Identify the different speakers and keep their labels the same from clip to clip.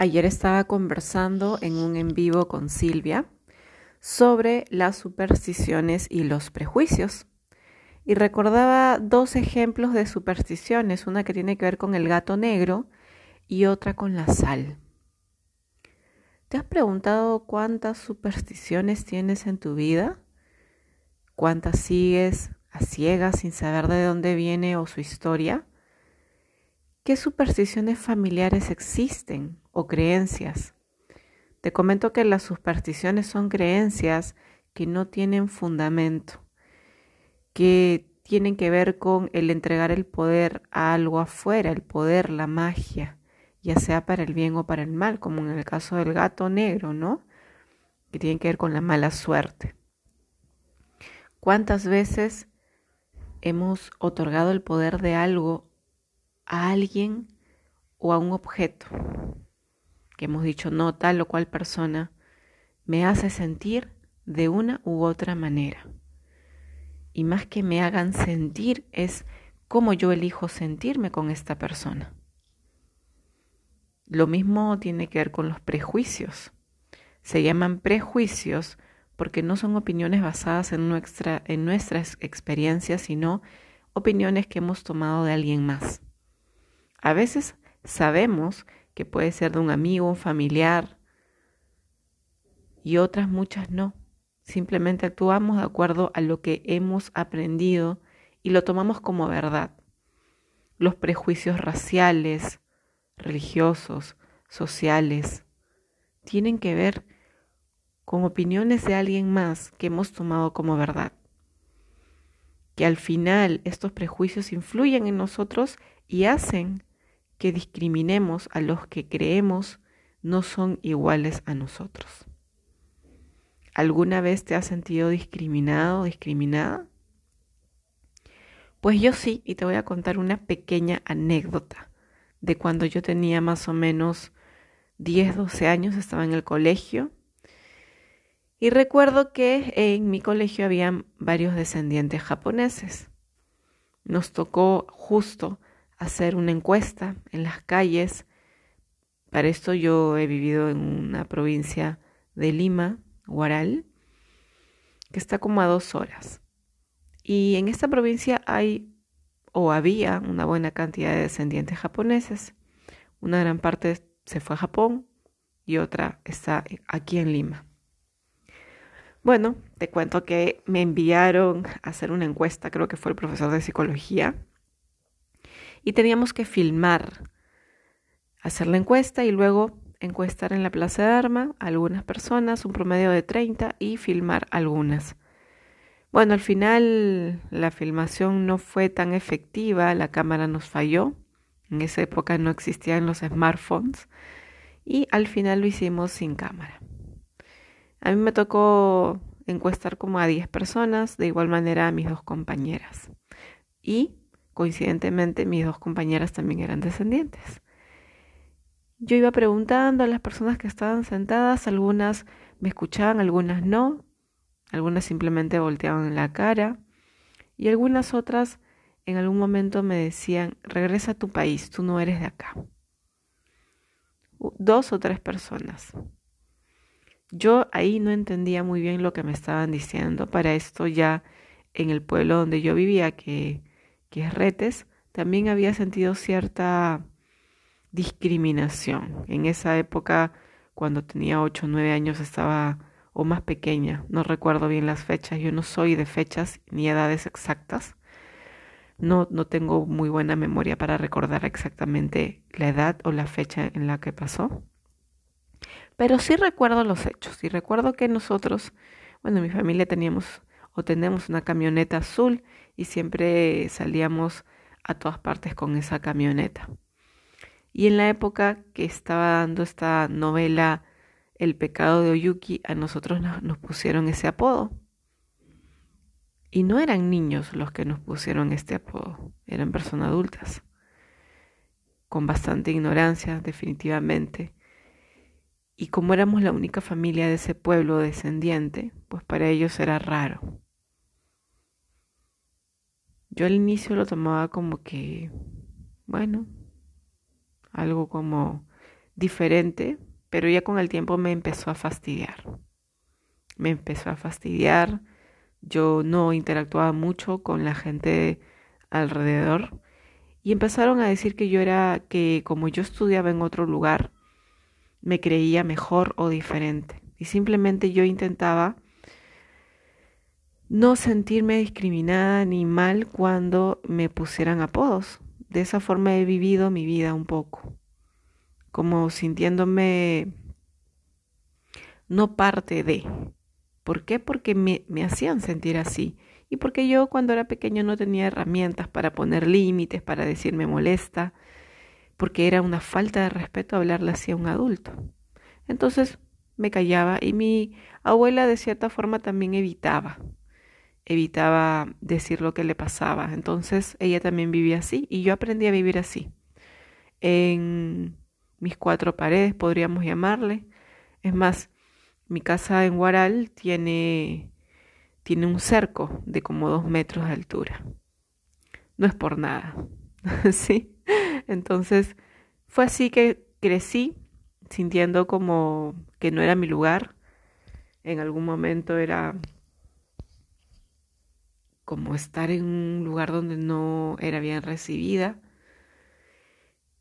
Speaker 1: Ayer estaba conversando en un en vivo con Silvia sobre las supersticiones y los prejuicios. Y recordaba dos ejemplos de supersticiones, una que tiene que ver con el gato negro y otra con la sal. ¿Te has preguntado cuántas supersticiones tienes en tu vida? ¿Cuántas sigues a ciegas sin saber de dónde viene o su historia? ¿Qué supersticiones familiares existen o creencias? Te comento que las supersticiones son creencias que no tienen fundamento, que tienen que ver con el entregar el poder a algo afuera, el poder, la magia, ya sea para el bien o para el mal, como en el caso del gato negro, ¿no? Que tienen que ver con la mala suerte. ¿Cuántas veces hemos otorgado el poder de algo a alguien o a un objeto que hemos dicho no tal o cual persona me hace sentir de una u otra manera. Y más que me hagan sentir es cómo yo elijo sentirme con esta persona. Lo mismo tiene que ver con los prejuicios. Se llaman prejuicios porque no son opiniones basadas en, nuestra, en nuestras experiencias, sino opiniones que hemos tomado de alguien más. A veces sabemos que puede ser de un amigo, un familiar, y otras muchas no. Simplemente actuamos de acuerdo a lo que hemos aprendido y lo tomamos como verdad. Los prejuicios raciales, religiosos, sociales, tienen que ver con opiniones de alguien más que hemos tomado como verdad. Que al final estos prejuicios influyen en nosotros y hacen que discriminemos a los que creemos no son iguales a nosotros. ¿Alguna vez te has sentido discriminado o discriminada? Pues yo sí, y te voy a contar una pequeña anécdota de cuando yo tenía más o menos 10, 12 años, estaba en el colegio. Y recuerdo que en mi colegio había varios descendientes japoneses. Nos tocó justo hacer una encuesta en las calles. Para esto yo he vivido en una provincia de Lima, Guaral, que está como a dos horas. Y en esta provincia hay o había una buena cantidad de descendientes japoneses. Una gran parte se fue a Japón y otra está aquí en Lima. Bueno, te cuento que me enviaron a hacer una encuesta, creo que fue el profesor de psicología, y teníamos que filmar, hacer la encuesta y luego encuestar en la Plaza de Arma algunas personas, un promedio de 30 y filmar algunas. Bueno, al final la filmación no fue tan efectiva, la cámara nos falló. En esa época no existían los smartphones y al final lo hicimos sin cámara. A mí me tocó encuestar como a 10 personas, de igual manera a mis dos compañeras. Y coincidentemente mis dos compañeras también eran descendientes. Yo iba preguntando a las personas que estaban sentadas, algunas me escuchaban, algunas no, algunas simplemente volteaban la cara y algunas otras en algún momento me decían, regresa a tu país, tú no eres de acá. Dos o tres personas. Yo ahí no entendía muy bien lo que me estaban diciendo. Para esto ya en el pueblo donde yo vivía, que que es Retes, también había sentido cierta discriminación. En esa época, cuando tenía 8 o 9 años, estaba o más pequeña, no recuerdo bien las fechas, yo no soy de fechas ni edades exactas. No, no tengo muy buena memoria para recordar exactamente la edad o la fecha en la que pasó. Pero sí recuerdo los hechos y recuerdo que nosotros, bueno, mi familia teníamos o tenemos una camioneta azul y siempre salíamos a todas partes con esa camioneta. Y en la época que estaba dando esta novela El pecado de Oyuki, a nosotros nos, pusieron ese apodo. Y no eran niños los que nos pusieron este apodo, eran personas adultas, con bastante ignorancia definitivamente. Y como éramos la única familia de ese pueblo descendiente, pues para ellos era raro. Yo al inicio lo tomaba como que, bueno, algo como diferente, pero ya con el tiempo me empezó a fastidiar. Me empezó a fastidiar. Yo no interactuaba mucho con la gente alrededor y empezaron a decir que yo era que como yo estudiaba en otro lugar, me creía mejor o diferente. Y simplemente yo intentaba no sentirme discriminada ni mal cuando me pusieran apodos. De esa forma he vivido mi vida un poco, como sintiéndome no parte de. ¿Por qué? Porque me, me hacían sentir así. Y porque yo cuando era pequeño no tenía herramientas para poner límites, para decirme molesta, porque era una falta de respeto hablarle así a un adulto. Entonces me callaba y mi abuela de cierta forma también evitaba evitaba decir lo que le pasaba. Entonces ella también vivía así y yo aprendí a vivir así. En mis cuatro paredes, podríamos llamarle. Es más, mi casa en Guaral tiene, tiene un cerco de como dos metros de altura. No es por nada. ¿Sí? Entonces fue así que crecí sintiendo como que no era mi lugar. En algún momento era como estar en un lugar donde no era bien recibida.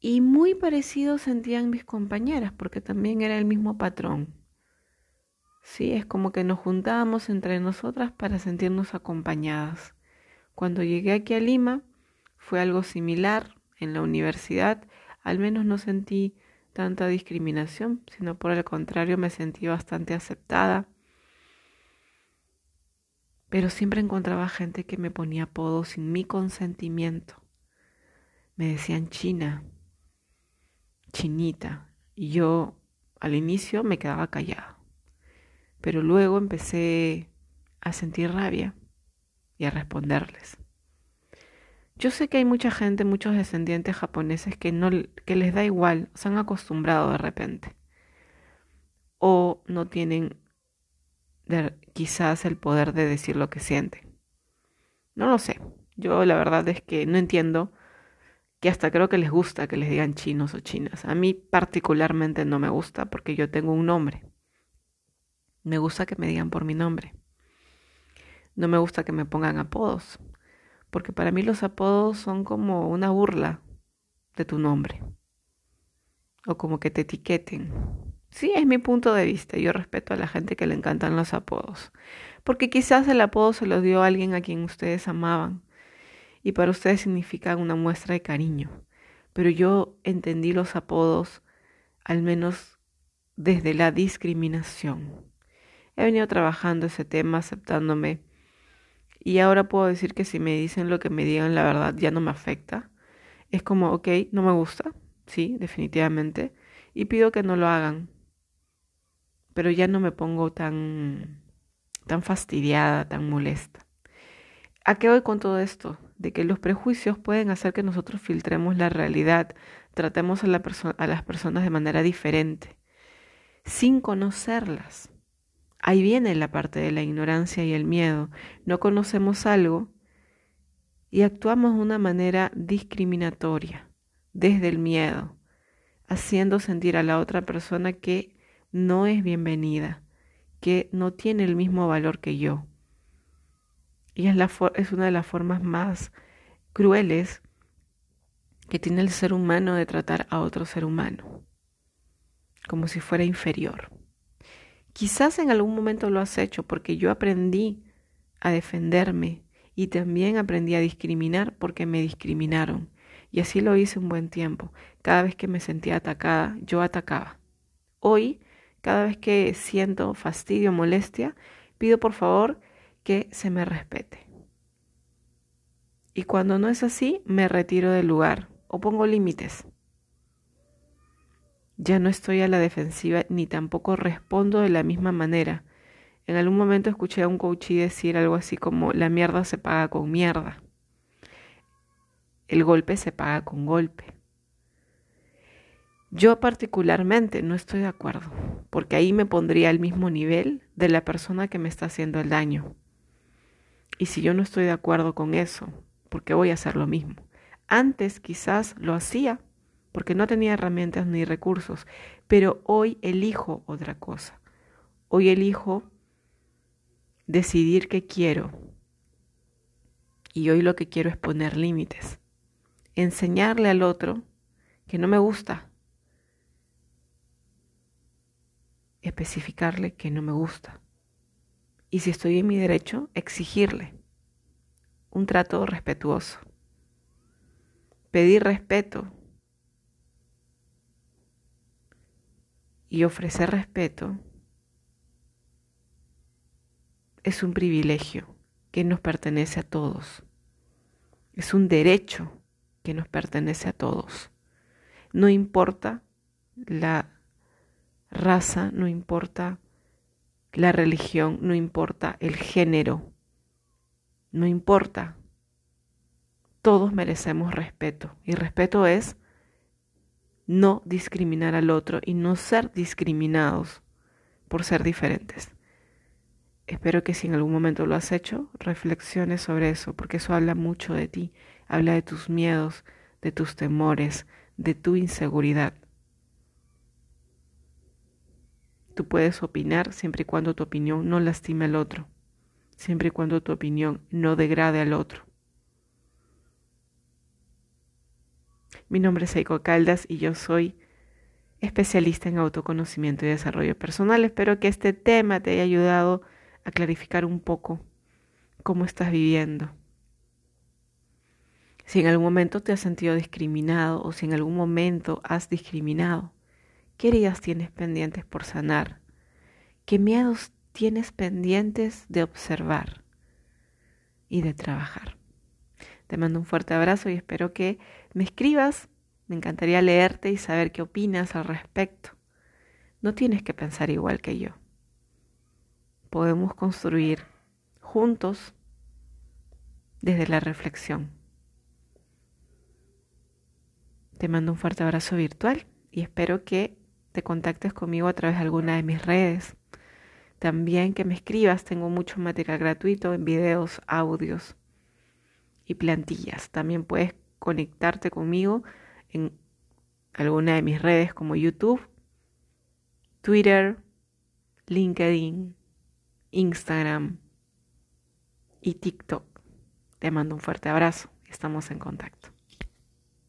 Speaker 1: Y muy parecido sentían mis compañeras, porque también era el mismo patrón. Sí, es como que nos juntábamos entre nosotras para sentirnos acompañadas. Cuando llegué aquí a Lima fue algo similar. En la universidad al menos no sentí tanta discriminación, sino por el contrario me sentí bastante aceptada pero siempre encontraba gente que me ponía apodos sin mi consentimiento. Me decían China, Chinita, y yo al inicio me quedaba callada, pero luego empecé a sentir rabia y a responderles. Yo sé que hay mucha gente, muchos descendientes japoneses que no que les da igual, se han acostumbrado de repente o no tienen quizás el poder de decir lo que siente. No lo sé. Yo la verdad es que no entiendo que hasta creo que les gusta que les digan chinos o chinas. A mí particularmente no me gusta porque yo tengo un nombre. Me gusta que me digan por mi nombre. No me gusta que me pongan apodos, porque para mí los apodos son como una burla de tu nombre, o como que te etiqueten. Sí, es mi punto de vista. Yo respeto a la gente que le encantan los apodos. Porque quizás el apodo se lo dio alguien a quien ustedes amaban. Y para ustedes significan una muestra de cariño. Pero yo entendí los apodos al menos desde la discriminación. He venido trabajando ese tema, aceptándome. Y ahora puedo decir que si me dicen lo que me digan, la verdad ya no me afecta. Es como, ok, no me gusta, sí, definitivamente. Y pido que no lo hagan pero ya no me pongo tan, tan fastidiada, tan molesta. ¿A qué voy con todo esto? De que los prejuicios pueden hacer que nosotros filtremos la realidad, tratemos a, a las personas de manera diferente, sin conocerlas. Ahí viene la parte de la ignorancia y el miedo. No conocemos algo y actuamos de una manera discriminatoria, desde el miedo, haciendo sentir a la otra persona que no es bienvenida, que no tiene el mismo valor que yo. Y es, una de las formas más crueles que tiene el ser humano de tratar a otro ser humano, como si fuera inferior. Quizás en algún momento lo has hecho porque yo aprendí a defenderme y también aprendí a discriminar porque me discriminaron. Y así lo hice un buen tiempo. Cada vez que me sentía atacada, yo atacaba. Hoy cada vez que siento fastidio, molestia, pido por favor que se me respete. Y cuando no es así, me retiro del lugar o pongo límites. Ya no estoy a la defensiva ni tampoco respondo de la misma manera. En algún momento escuché a un coachí decir algo así como la mierda se paga con mierda. El golpe se paga con golpe. Yo particularmente no estoy de acuerdo, porque ahí me pondría al mismo nivel de la persona que me está haciendo el daño. Y si yo no estoy de acuerdo con eso, ¿por qué voy a hacer lo mismo? Antes quizás lo hacía porque no tenía herramientas ni recursos, pero hoy elijo otra cosa. Hoy elijo decidir qué quiero. Y hoy lo que quiero es poner límites. Enseñarle al otro que no me gusta. Especificarle que no me gusta. Y si estoy en mi derecho, exigirle un trato respetuoso. Pedir respeto y ofrecer respeto es un privilegio que nos pertenece a todos. Es un derecho que nos pertenece a todos. No importa la raza, no importa la religión, no importa el género, no importa. Todos merecemos respeto y respeto es no discriminar al otro y no ser discriminados por ser diferentes. Espero que si en algún momento lo has hecho, reflexiones sobre eso, porque eso habla mucho de ti, habla de tus miedos, de tus temores, de tu inseguridad. Tú puedes opinar siempre y cuando tu opinión no lastime al otro, siempre y cuando tu opinión no degrade al otro. Mi nombre es Eiko Caldas y yo soy especialista en autoconocimiento y desarrollo personal. Espero que este tema te haya ayudado a clarificar un poco cómo estás viviendo. Si en algún momento te has sentido discriminado o si en algún momento has discriminado, ¿qué heridas tienes pendientes por sanar? ¿Qué miedos tienes pendientes de observar y de trabajar? Te mando un fuerte abrazo y espero que me escribas. Me encantaría leerte y saber qué opinas al respecto. No tienes que pensar igual que yo podemos construir juntos desde la reflexión. Te mando un fuerte abrazo virtual y espero que te contactes conmigo a través de alguna de mis redes. También que me escribas, tengo mucho material gratuito en videos, audios y plantillas. También puedes conectarte conmigo en alguna de mis redes como YouTube, Twitter, LinkedIn, Instagram y TikTok. Te mando un fuerte abrazo. Estamos en contacto.